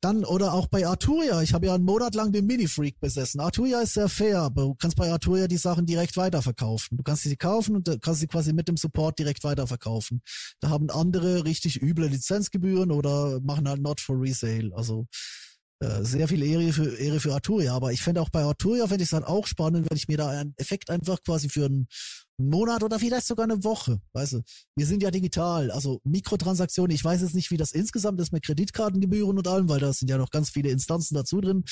Dann, oder auch bei Arturia. Ich habe ja einen Monat lang den Mini-Freak besessen. Arturia ist sehr fair, aber du kannst bei Arturia die Sachen direkt weiterverkaufen. Du kannst sie kaufen und kannst sie quasi mit dem Support direkt weiterverkaufen. Da haben andere richtig üble Lizenzgebühren oder machen halt not for resale. Also äh, sehr viel Ehre für, Ehre für Arturia, aber ich fände auch bei Arturia fände ich es halt auch spannend, wenn ich mir da einen Effekt einfach quasi für einen Monat oder vielleicht sogar eine Woche, weißt du, wir sind ja digital, also Mikrotransaktionen, ich weiß jetzt nicht, wie das insgesamt ist mit Kreditkartengebühren und allem, weil da sind ja noch ganz viele Instanzen dazu drin,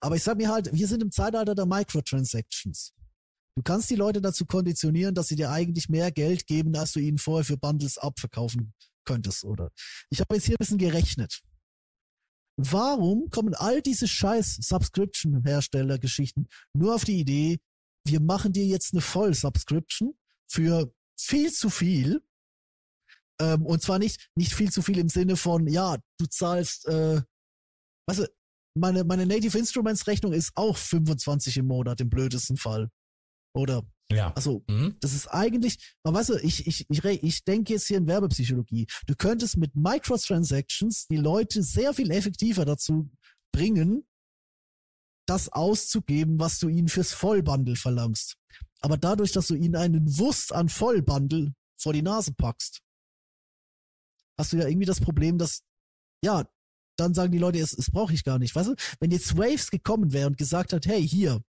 aber ich sag mir halt, wir sind im Zeitalter der Microtransactions. Du kannst die Leute dazu konditionieren, dass sie dir eigentlich mehr Geld geben, als du ihnen vorher für Bundles abverkaufen könntest, oder? Ich habe jetzt hier ein bisschen gerechnet. Warum kommen all diese scheiß Subscription-Hersteller-Geschichten nur auf die Idee, wir machen dir jetzt eine Voll-Subscription für viel zu viel. Ähm, und zwar nicht, nicht viel zu viel im Sinne von, ja, du zahlst, äh, weißt du, meine, meine Native Instruments Rechnung ist auch 25 im Monat im blödesten Fall. Oder Ja. Also, mhm. das ist eigentlich, man weißt du, ich, ich, ich, ich denke jetzt hier in Werbepsychologie. Du könntest mit Microtransactions die Leute sehr viel effektiver dazu bringen, das auszugeben, was du ihnen fürs Vollbundle verlangst. Aber dadurch, dass du ihnen einen Wust an Vollbundle vor die Nase packst, hast du ja irgendwie das Problem, dass, ja, dann sagen die Leute, es, es brauche ich gar nicht. Weißt du, wenn jetzt Waves gekommen wäre und gesagt hat, hey, hier,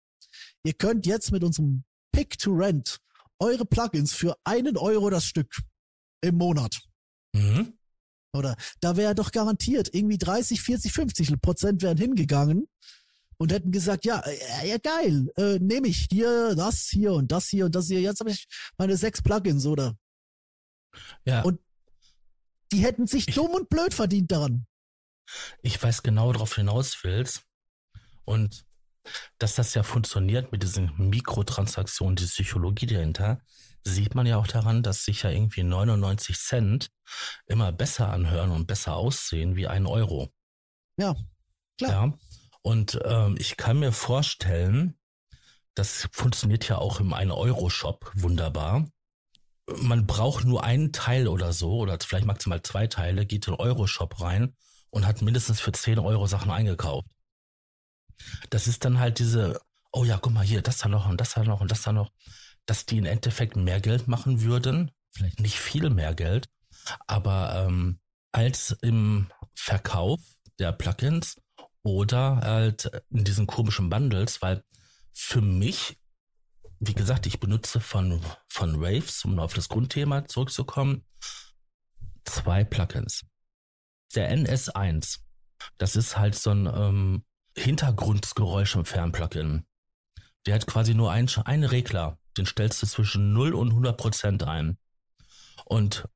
ihr könnt jetzt mit unserem Pick to Rent eure Plugins für einen Euro das Stück im Monat. Mhm. Oder da wäre doch garantiert irgendwie 30, 40, 50 Prozent wären hingegangen und hätten gesagt, ja, äh, ja geil, äh, nehme ich hier das hier und das hier und das hier. Jetzt habe ich meine sechs Plugins, oder? Ja. Und die hätten sich ich, dumm und blöd verdient daran. Ich weiß genau, worauf du hinaus willst. Und dass das ja funktioniert mit diesen Mikrotransaktionen, die Psychologie dahinter, sieht man ja auch daran, dass sich ja irgendwie 99 Cent immer besser anhören und besser aussehen wie ein Euro. Ja, klar. Ja. Und ähm, ich kann mir vorstellen, das funktioniert ja auch im 1-Euro-Shop wunderbar. Man braucht nur einen Teil oder so, oder vielleicht maximal zwei Teile, geht in den Euro-Shop rein und hat mindestens für 10 Euro Sachen eingekauft. Das ist dann halt diese, oh ja, guck mal hier, das da noch und das da noch und das da noch, dass die im Endeffekt mehr Geld machen würden, vielleicht nicht viel mehr Geld, aber ähm, als im Verkauf der Plugins oder halt in diesen komischen Bundles, weil für mich, wie gesagt, ich benutze von, von Raves, um auf das Grundthema zurückzukommen, zwei Plugins. Der NS1, das ist halt so ein ähm, Hintergrundgeräusch im Fernplugin. Der hat quasi nur einen, einen Regler, den stellst du zwischen 0 und 100 Prozent ein. Und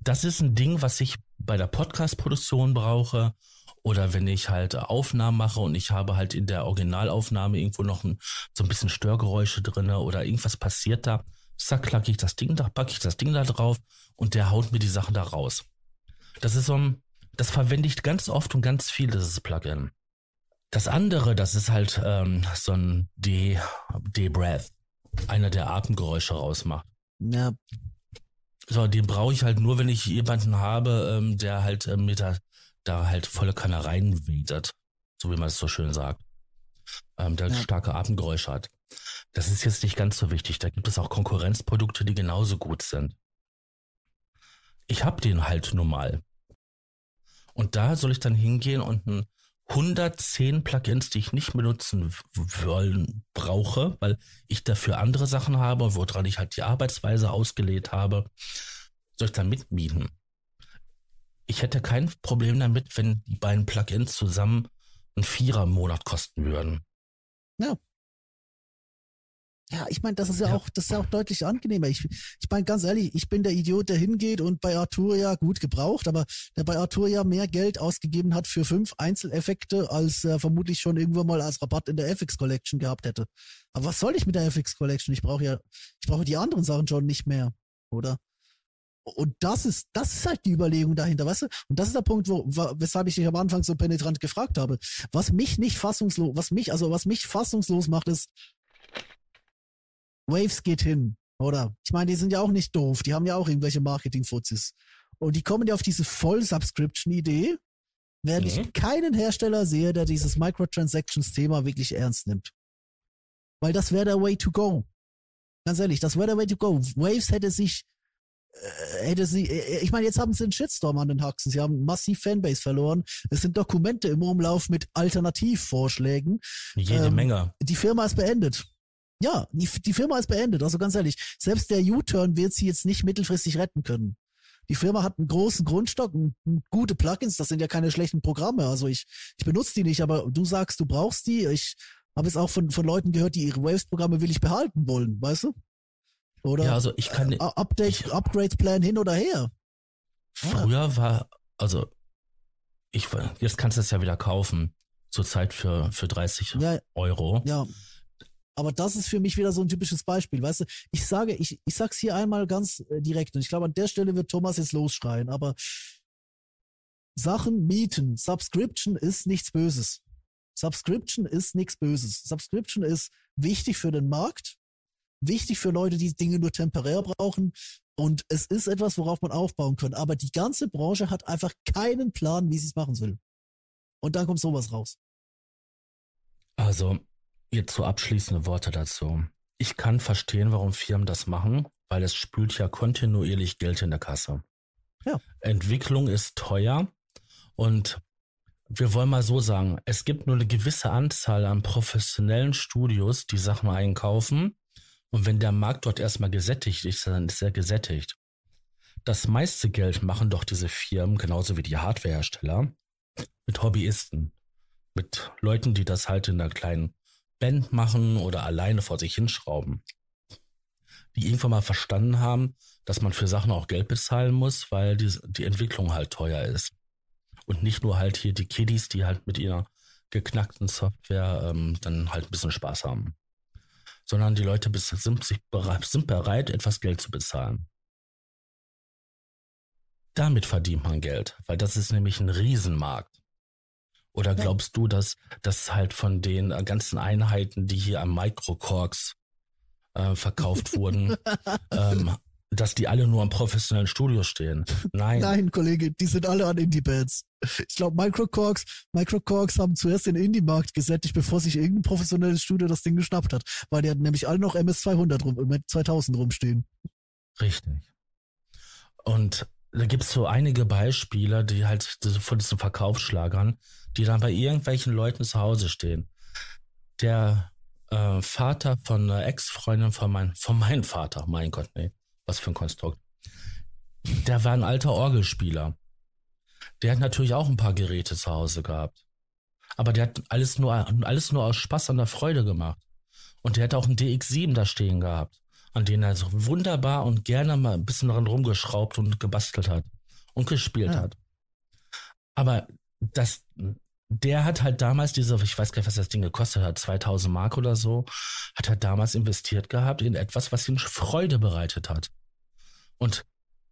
das ist ein Ding, was ich bei der Podcast-Produktion brauche oder wenn ich halt Aufnahmen mache und ich habe halt in der Originalaufnahme irgendwo noch ein, so ein bisschen Störgeräusche drinne oder irgendwas passiert da, zack, klacke ich das Ding da, packe ich das Ding da drauf und der haut mir die Sachen da raus. Das ist so ein, das verwende ich ganz oft und ganz viel, dieses Plugin. Das andere, das ist halt ähm, so ein D, D-Breath, einer der Atemgeräusche rausmacht. Ja. So, den brauche ich halt nur, wenn ich jemanden habe, ähm, der halt ähm, mit der da halt volle Kanne reinwedert, so wie man es so schön sagt. Ähm, der ja. starke Atemgeräusche hat. Das ist jetzt nicht ganz so wichtig. Da gibt es auch Konkurrenzprodukte, die genauso gut sind. Ich habe den halt nun mal. Und da soll ich dann hingehen und ein 110 Plugins, die ich nicht benutzen wollen, brauche, weil ich dafür andere Sachen habe, woran ich halt die Arbeitsweise ausgelegt habe, soll ich dann mitmieten ich hätte kein Problem damit, wenn die beiden Plugins zusammen einen Vierer im Monat kosten würden. Ja. Ja, ich meine, das ist ja, auch, das ist ja auch deutlich angenehmer. Ich, ich meine, ganz ehrlich, ich bin der Idiot, der hingeht und bei Arturia gut gebraucht, aber der bei Arturia mehr Geld ausgegeben hat für fünf Einzeleffekte, als er vermutlich schon irgendwann mal als Rabatt in der FX Collection gehabt hätte. Aber was soll ich mit der FX Collection? Ich brauche ja, ich brauche die anderen Sachen schon nicht mehr, oder? Und das ist, das ist halt die Überlegung dahinter, weißt du? Und das ist der Punkt, wo, weshalb ich dich am Anfang so penetrant gefragt habe. Was mich nicht fassungslos, was mich, also was mich fassungslos macht, ist, Waves geht hin, oder? Ich meine, die sind ja auch nicht doof, die haben ja auch irgendwelche Marketing-Fuzis. Und die kommen ja auf diese Voll-Subscription-Idee, während mhm. ich keinen Hersteller sehe, der dieses Microtransactions-Thema wirklich ernst nimmt. Weil das wäre der Way to go. Ganz ehrlich, das wäre der Way to go. Waves hätte sich äh, hätte sie, äh, ich meine, jetzt haben sie einen Shitstorm an den Haxen. Sie haben massiv Fanbase verloren. Es sind Dokumente im Umlauf mit Alternativvorschlägen. Jede ähm, Menge. Die Firma ist beendet. Ja, die, die Firma ist beendet. Also ganz ehrlich, selbst der U-Turn wird sie jetzt nicht mittelfristig retten können. Die Firma hat einen großen Grundstock, gute Plugins, das sind ja keine schlechten Programme. Also ich, ich benutze die nicht, aber du sagst, du brauchst die. Ich habe es auch von, von Leuten gehört, die ihre Waves-Programme will ich behalten wollen, weißt du? Oder ja, also ich kann äh, Update, Upgrade-Plan hin oder her. Früher ja. war, also ich jetzt kannst du es ja wieder kaufen, zurzeit für, für 30 ja, Euro. Ja. Aber das ist für mich wieder so ein typisches Beispiel, weißt du? Ich sage, ich, ich sag's hier einmal ganz äh, direkt und ich glaube, an der Stelle wird Thomas jetzt losschreien, aber Sachen mieten, Subscription ist nichts Böses. Subscription ist nichts Böses. Subscription ist wichtig für den Markt wichtig für Leute, die Dinge nur temporär brauchen. Und es ist etwas, worauf man aufbauen kann. Aber die ganze Branche hat einfach keinen Plan, wie sie es machen will. Und dann kommt sowas raus. Also, jetzt so abschließende Worte dazu. Ich kann verstehen, warum Firmen das machen, weil es spült ja kontinuierlich Geld in der Kasse. Ja. Entwicklung ist teuer und wir wollen mal so sagen, es gibt nur eine gewisse Anzahl an professionellen Studios, die Sachen einkaufen. Und wenn der Markt dort erstmal gesättigt ist, dann ist er gesättigt. Das meiste Geld machen doch diese Firmen, genauso wie die Hardwarehersteller, mit Hobbyisten. Mit Leuten, die das halt in einer kleinen Band machen oder alleine vor sich hinschrauben. Die irgendwann mal verstanden haben, dass man für Sachen auch Geld bezahlen muss, weil die, die Entwicklung halt teuer ist. Und nicht nur halt hier die Kiddies, die halt mit ihrer geknackten Software ähm, dann halt ein bisschen Spaß haben. Sondern die Leute sind, sich bereit, sind bereit, etwas Geld zu bezahlen. Damit verdient man Geld, weil das ist nämlich ein Riesenmarkt. Oder glaubst du, dass das halt von den ganzen Einheiten, die hier am Microcorks äh, verkauft wurden, ähm, dass die alle nur am professionellen Studio stehen. Nein. Nein, Kollege, die sind alle an Indie-Bands. Ich glaube, Microcorks, Microcorks haben zuerst den Indie-Markt gesättigt, bevor sich irgendein professionelles Studio das Ding geschnappt hat. Weil die hatten nämlich alle noch MS200 rum, mit 2000 rumstehen. Richtig. Und da gibt's so einige Beispiele, die halt von diesen Verkaufsschlagern, die dann bei irgendwelchen Leuten zu Hause stehen. Der äh, Vater von einer Ex-Freundin von, mein, von meinem Vater, mein Gott, nee, was für ein Konstrukt. Der war ein alter Orgelspieler. Der hat natürlich auch ein paar Geräte zu Hause gehabt. Aber der hat alles nur, alles nur aus Spaß an der Freude gemacht. Und der hat auch einen DX7 da stehen gehabt, an den er so wunderbar und gerne mal ein bisschen dran rumgeschraubt und gebastelt hat und gespielt ja. hat. Aber das, der hat halt damals diese, ich weiß gar nicht, was das Ding gekostet hat, 2000 Mark oder so, hat er damals investiert gehabt in etwas, was ihm Freude bereitet hat. Und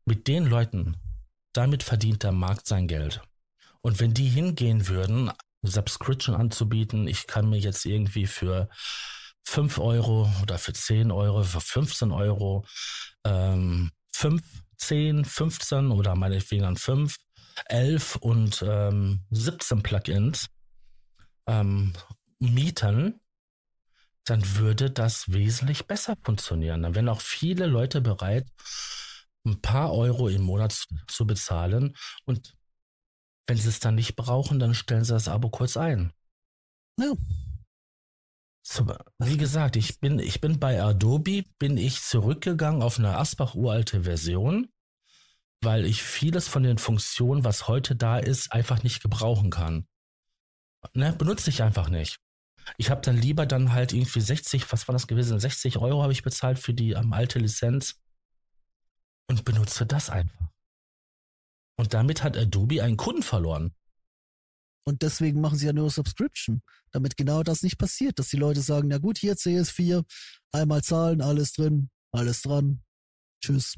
mit den Leuten, damit verdient der Markt sein Geld. Und wenn die hingehen würden, Subscription anzubieten, ich kann mir jetzt irgendwie für 5 Euro oder für 10 Euro, für 15 Euro, ähm, 5, 10, 15 oder meinetwegen dann 5 11 und ähm, 17 Plugins ähm, mieten, dann würde das wesentlich besser funktionieren. Dann wären auch viele Leute bereit, ein paar Euro im Monat zu, zu bezahlen. Und wenn sie es dann nicht brauchen, dann stellen sie das Abo kurz ein. Ja. So, wie gesagt, ich bin, ich bin bei Adobe, bin ich zurückgegangen auf eine Asbach uralte Version weil ich vieles von den Funktionen, was heute da ist, einfach nicht gebrauchen kann. Ne, benutze ich einfach nicht. Ich habe dann lieber dann halt irgendwie 60, was war das gewesen? 60 Euro habe ich bezahlt für die ähm, alte Lizenz und benutze das einfach. Und damit hat Adobe einen Kunden verloren. Und deswegen machen sie ja nur Subscription, damit genau das nicht passiert, dass die Leute sagen, na gut, hier CS4, einmal zahlen, alles drin, alles dran, tschüss.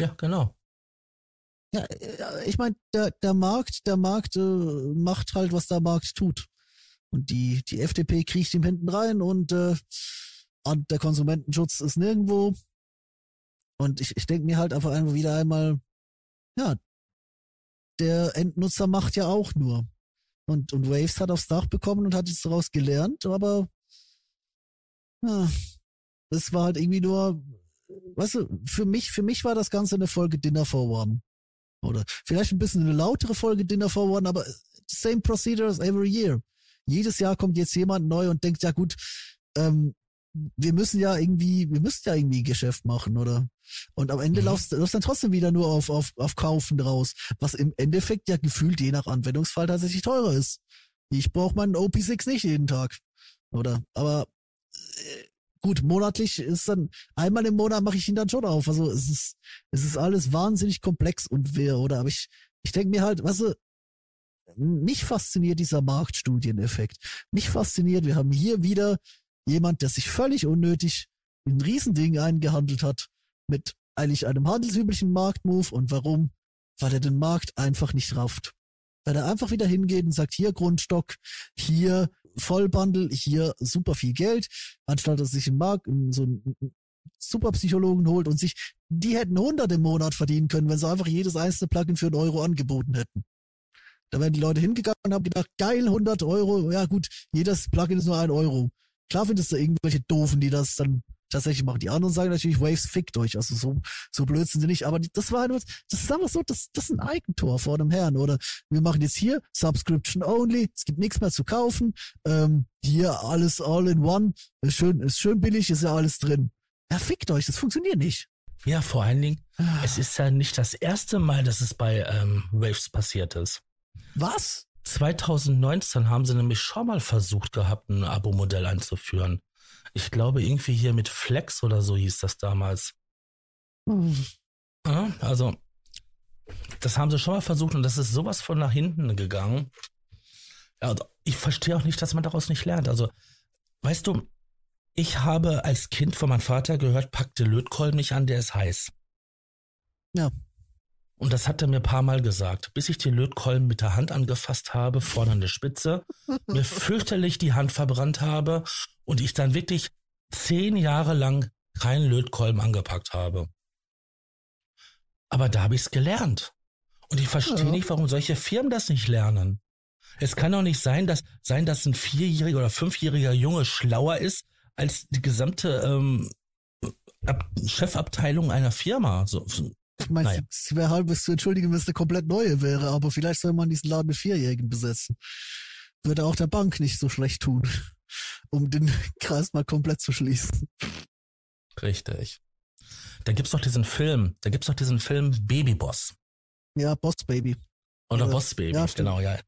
Ja, genau. Ja, äh, ich meine, der, der Markt, der Markt äh, macht halt, was der Markt tut. Und die, die FDP kriecht ihm hinten rein und äh, der Konsumentenschutz ist nirgendwo. Und ich, ich denke mir halt einfach einfach wieder einmal, ja, der Endnutzer macht ja auch nur. Und, und Waves hat aufs Dach bekommen und hat jetzt daraus gelernt, aber ja, es war halt irgendwie nur, weißt du, für mich, für mich war das Ganze eine Folge Dinner for One. Oder vielleicht ein bisschen eine lautere Folge Dinner for One, aber same procedure as every year. Jedes Jahr kommt jetzt jemand neu und denkt, ja gut, ähm, wir müssen ja irgendwie, wir müssen ja irgendwie Geschäft machen, oder? Und am Ende mhm. läuft es dann trotzdem wieder nur auf, auf, auf Kaufen raus, was im Endeffekt ja gefühlt je nach Anwendungsfall tatsächlich teurer ist. Ich brauche meinen OP6 nicht jeden Tag, oder? Aber äh, gut, monatlich ist dann, einmal im Monat mache ich ihn dann schon auf. Also es ist, es ist alles wahnsinnig komplex und wer, oder? Aber ich, ich denke mir halt, weißt du, mich fasziniert dieser Marktstudieneffekt. Mich fasziniert, wir haben hier wieder jemand, der sich völlig unnötig ein Riesending eingehandelt hat mit eigentlich einem handelsüblichen Marktmove. Und warum? Weil er den Markt einfach nicht rafft. Weil er einfach wieder hingeht und sagt, hier Grundstock, hier Vollbundle, hier super viel Geld, anstatt dass sich ein Markt, so einen Superpsychologen holt und sich, die hätten 100 im Monat verdienen können, wenn sie einfach jedes einzelne Plugin für einen Euro angeboten hätten. Da wären die Leute hingegangen und haben gedacht, geil, 100 Euro, ja gut, jedes Plugin ist nur ein Euro. Klar findest du irgendwelche Doofen, die das dann tatsächlich machen. Die anderen sagen natürlich, Waves fickt euch. Also so, so blöd sind sie nicht. Aber das war nur, das ist einfach so, das, das ist ein Eigentor vor dem Herrn. Oder wir machen jetzt hier Subscription only. Es gibt nichts mehr zu kaufen. Ähm, hier alles all in one. Ist schön, ist schön billig, ist ja alles drin. Ja, fickt euch, das funktioniert nicht. Ja, vor allen Dingen, ah. es ist ja nicht das erste Mal, dass es bei ähm, Waves passiert ist. Was? 2019 haben sie nämlich schon mal versucht gehabt, ein Abo-Modell einzuführen. Ich glaube, irgendwie hier mit Flex oder so hieß das damals. Hm. Ja, also, das haben sie schon mal versucht und das ist sowas von nach hinten gegangen. Ja, also ich verstehe auch nicht, dass man daraus nicht lernt. Also, weißt du, ich habe als Kind von meinem Vater gehört, pack den Lötkolben nicht an, der ist heiß. Ja. Und das hat er mir ein paar Mal gesagt, bis ich den Lötkolben mit der Hand angefasst habe, vorne an der Spitze, mir fürchterlich die Hand verbrannt habe und ich dann wirklich zehn Jahre lang keinen Lötkolben angepackt habe. Aber da habe ich es gelernt. Und ich verstehe ja. nicht, warum solche Firmen das nicht lernen. Es kann doch nicht sein, dass, sein, dass ein vierjähriger oder fünfjähriger Junge schlauer ist als die gesamte ähm, Ab Chefabteilung einer Firma. So, ich meine, naja. es wäre halb bis zu entschuldigen, wenn es eine komplett neue wäre, aber vielleicht soll man diesen Laden mit Vierjährigen besetzen. Würde auch der Bank nicht so schlecht tun, um den Kreis mal komplett zu schließen. Richtig. Da gibt's doch diesen Film, da gibt's doch diesen Film Baby Boss. Ja, Boss Baby. Oder, Oder Boss Baby, ja, genau, ja.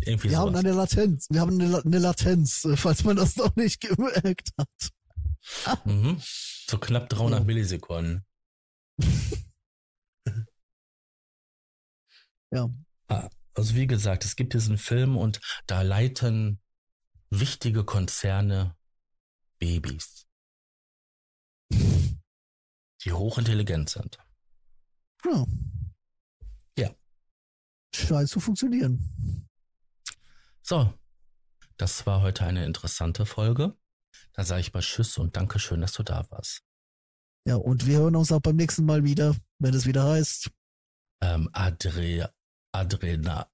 Irgendwie wir sowas. haben eine Latenz, wir haben eine, eine, Latenz, falls man das noch nicht gemerkt hat. Mhm. So knapp 300 ja. Millisekunden. Ja. Ah, also wie gesagt, es gibt diesen Film und da leiten wichtige Konzerne Babys, die hochintelligent sind. Ja. Ja. Scheint zu funktionieren. So, das war heute eine interessante Folge. Da sage ich mal Tschüss und Dankeschön, dass du da warst. Ja, und wir hören uns auch beim nächsten Mal wieder, wenn es wieder heißt. Ähm, Adria, Adrena.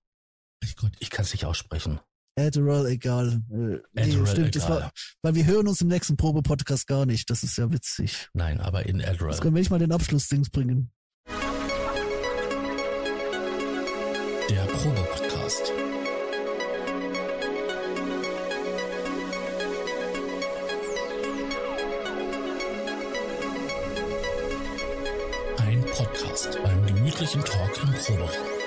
Ich, ich kann es nicht aussprechen. Adderall, egal. Äh, nee, stimmt, egal. War, weil wir hören uns im nächsten Probe-Podcast gar nicht. Das ist ja witzig. Nein, aber in Adderall. Jetzt können wir nicht mal den Abschlussdings bringen. Der Probe-Podcast. Ein Podcast beim gemütlichen Talk im Proberaum.